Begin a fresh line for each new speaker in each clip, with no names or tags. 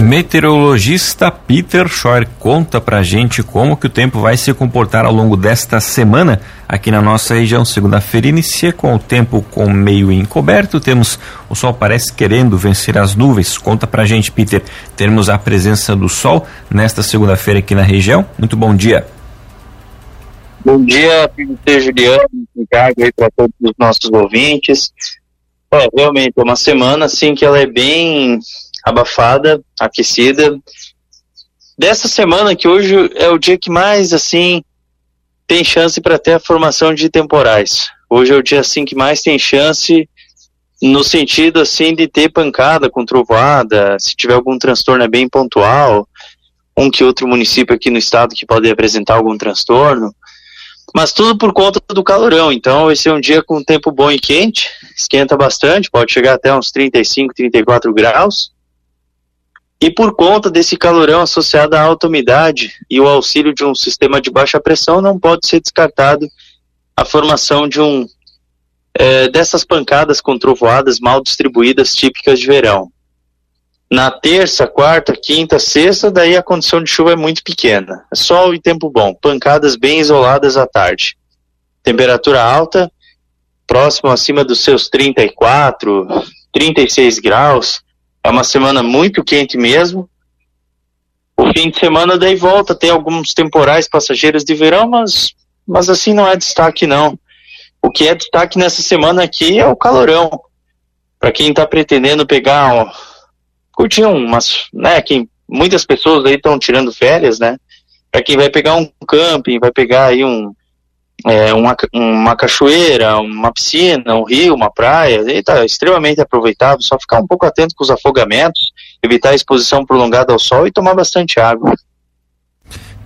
Meteorologista Peter Schor conta pra gente como que o tempo vai se comportar ao longo desta semana aqui na nossa região. Segunda-feira inicia com o tempo com meio encoberto, temos o sol parece querendo vencer as nuvens. Conta pra gente, Peter. Temos a presença do sol nesta segunda-feira aqui na região. Muito bom dia.
Bom dia, Peter Juliano, Ricardo aí para todos os nossos ouvintes. É, realmente, é uma semana assim que ela é bem abafada, aquecida. Dessa semana que hoje é o dia que mais assim tem chance para ter a formação de temporais. Hoje é o dia assim que mais tem chance no sentido assim de ter pancada com trovoada, se tiver algum transtorno é bem pontual, um que outro município aqui no estado que pode apresentar algum transtorno, mas tudo por conta do calorão. Então vai ser um dia com tempo bom e quente, esquenta bastante, pode chegar até uns 35, 34 graus. E por conta desse calorão associado à alta umidade e o auxílio de um sistema de baixa pressão, não pode ser descartado a formação de um é, dessas pancadas com trovoadas mal distribuídas típicas de verão. Na terça, quarta, quinta, sexta, daí a condição de chuva é muito pequena. É sol e tempo bom, pancadas bem isoladas à tarde. Temperatura alta, próximo acima dos seus 34, 36 graus é uma semana muito quente mesmo. O fim de semana daí volta, tem alguns temporais passageiros de verão, mas, mas assim não é destaque não. O que é destaque nessa semana aqui é o calorão. Para quem está pretendendo pegar, ó, curtir umas, né, quem, muitas pessoas aí estão tirando férias, né? Para quem vai pegar um camping, vai pegar aí um, é, uma, uma cachoeira, uma piscina, um rio, uma praia, está extremamente aproveitável, só ficar um pouco atento com os afogamentos, evitar a exposição prolongada ao sol e tomar bastante água.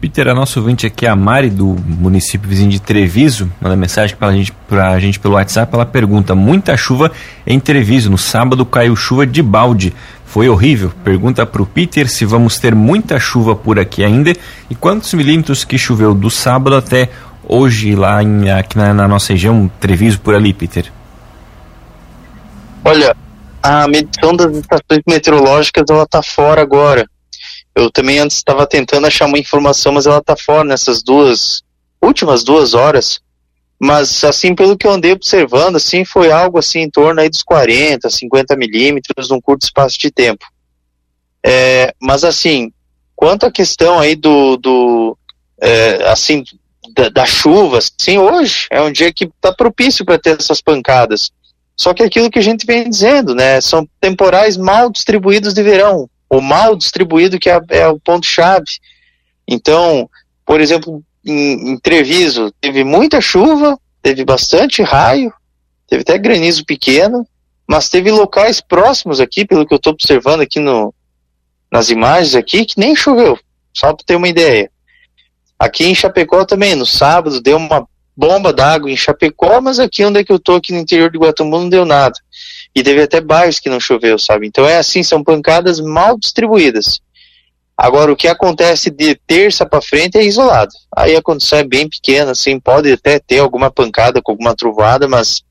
Peter, a nossa ouvinte aqui, a Mari, do município vizinho de Treviso, manda mensagem para gente, a gente pelo WhatsApp, ela pergunta, muita chuva em Treviso, no sábado caiu chuva de balde, foi horrível? Pergunta para o Peter se vamos ter muita chuva por aqui ainda e quantos milímetros que choveu do sábado até hoje lá em, aqui na, na nossa região, Treviso, por ali, Peter?
Olha, a medição das estações meteorológicas ela está fora agora. Eu também antes estava tentando achar uma informação, mas ela está fora nessas duas últimas duas horas. Mas assim, pelo que eu andei observando, assim, foi algo assim em torno aí dos 40, 50 milímetros num curto espaço de tempo. É, mas assim, quanto à questão aí do, do é, assim, da, da chuva, sim, hoje é um dia que está propício para ter essas pancadas. Só que é aquilo que a gente vem dizendo, né, são temporais mal distribuídos de verão, o mal distribuído que é, é o ponto-chave. Então, por exemplo, em, em Treviso, teve muita chuva, teve bastante raio, teve até granizo pequeno, mas teve locais próximos aqui, pelo que eu estou observando aqui no, nas imagens aqui, que nem choveu, só para ter uma ideia. Aqui em Chapecó também, no sábado, deu uma bomba d'água em Chapecó, mas aqui onde é que eu tô, aqui no interior de Guatemala, não deu nada. E teve até bairros que não choveu, sabe? Então é assim, são pancadas mal distribuídas. Agora, o que acontece de terça para frente é isolado. Aí a condição é bem pequena, assim, pode até ter alguma pancada com alguma trovada, mas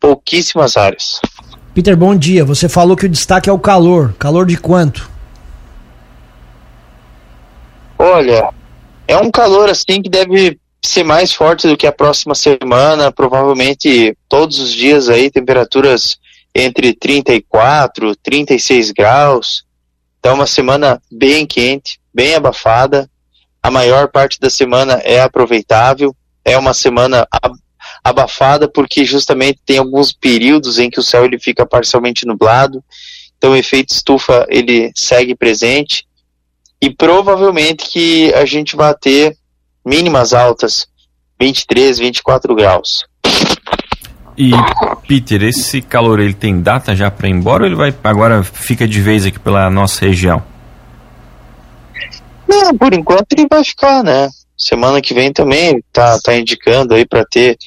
pouquíssimas áreas.
Peter, bom dia. Você falou que o destaque é o calor. Calor de quanto?
Olha, é um calor assim que deve ser mais forte do que a próxima semana, provavelmente todos os dias aí, temperaturas entre 34, 36 graus. Então, uma semana bem quente, bem abafada. A maior parte da semana é aproveitável. É uma semana abafada porque justamente tem alguns períodos em que o céu ele fica parcialmente nublado. Então, o efeito estufa ele segue presente e provavelmente que a gente vai ter mínimas altas, 23, 24 graus.
E Peter, esse calor ele tem data já para ir embora ou ele vai agora fica de vez aqui pela nossa região?
Não, por enquanto ele vai ficar, né? Semana que vem também tá, tá indicando aí para ter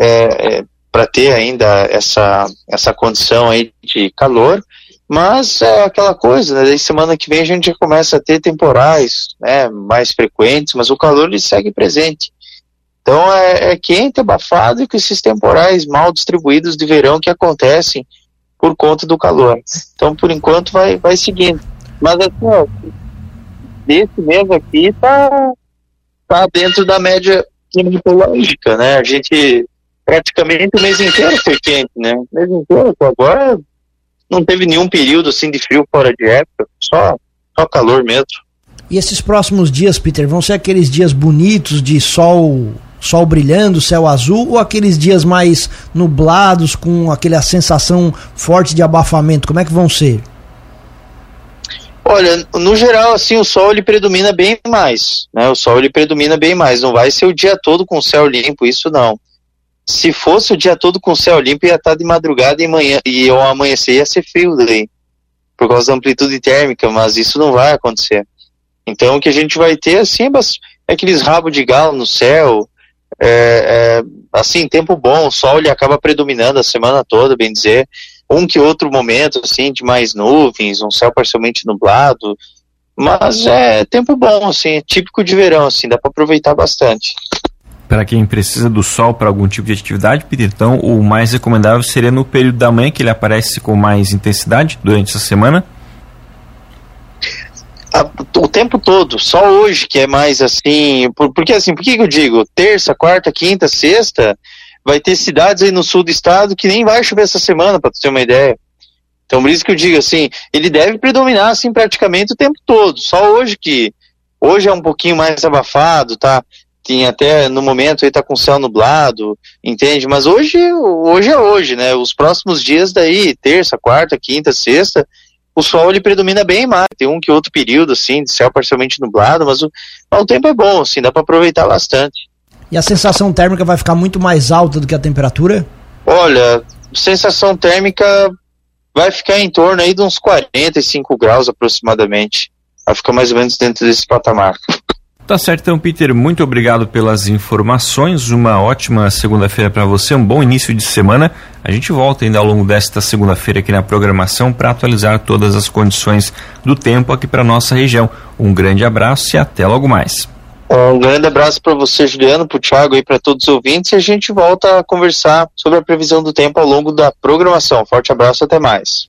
é, é, para ter ainda essa essa condição aí de calor Mas é aquela coisa, né? Daí semana que vem a gente já começa a ter temporais, né? Mais frequentes, mas o calor ele segue presente. Então é, é quente, abafado e com esses temporais mal distribuídos de verão que acontecem por conta do calor. Então por enquanto vai, vai seguindo. Mas assim, ó, desse mês aqui tá, tá dentro da média climatológica, né? A gente praticamente o mês inteiro foi quente, né? O mês inteiro, agora não teve nenhum período assim de frio fora de época, só, só calor mesmo.
E esses próximos dias, Peter, vão ser aqueles dias bonitos de sol, sol brilhando, céu azul, ou aqueles dias mais nublados com aquela sensação forte de abafamento? Como é que vão ser?
Olha, no geral, assim, o sol ele predomina bem mais, né? O sol ele predomina bem mais. Não vai ser o dia todo com céu limpo, isso não. Se fosse o dia todo com céu limpo, ia estar de madrugada e manhã e ao amanhecer ia ser frio daí, por causa da amplitude térmica, mas isso não vai acontecer. Então o que a gente vai ter assim é aqueles rabos de galo no céu, é, é, assim, tempo bom, o sol ele acaba predominando a semana toda, bem dizer, um que outro momento assim de mais nuvens, um céu parcialmente nublado, mas é tempo bom, assim, é típico de verão, assim, dá para aproveitar bastante
para quem precisa do sol para algum tipo de atividade, Peter, então o mais recomendável seria no período da manhã, que ele aparece com mais intensidade durante essa semana?
o tempo todo, só hoje que é mais assim, por, porque assim, por que eu digo? Terça, quarta, quinta, sexta, vai ter cidades aí no sul do estado que nem vai chover essa semana, para ter uma ideia. Então, por isso que eu digo assim, ele deve predominar assim praticamente o tempo todo. Só hoje que hoje é um pouquinho mais abafado, tá? Tinha até no momento aí tá com céu nublado, entende? Mas hoje, hoje é hoje, né? Os próximos dias daí, terça, quarta, quinta, sexta, o sol ele predomina bem mais. Tem um que outro período assim de céu parcialmente nublado, mas o, mas o tempo é bom, assim, dá para aproveitar bastante.
E a sensação térmica vai ficar muito mais alta do que a temperatura?
Olha, sensação térmica vai ficar em torno aí de uns 45 graus aproximadamente. Vai ficar mais ou menos dentro desse patamar.
Tá certo, então, Peter, muito obrigado pelas informações. Uma ótima segunda-feira para você, um bom início de semana. A gente volta ainda ao longo desta segunda-feira aqui na programação para atualizar todas as condições do tempo aqui para nossa região. Um grande abraço e até logo mais.
Um grande abraço para você, Juliano, para o Thiago e para todos os ouvintes. E a gente volta a conversar sobre a previsão do tempo ao longo da programação. Forte abraço, até mais.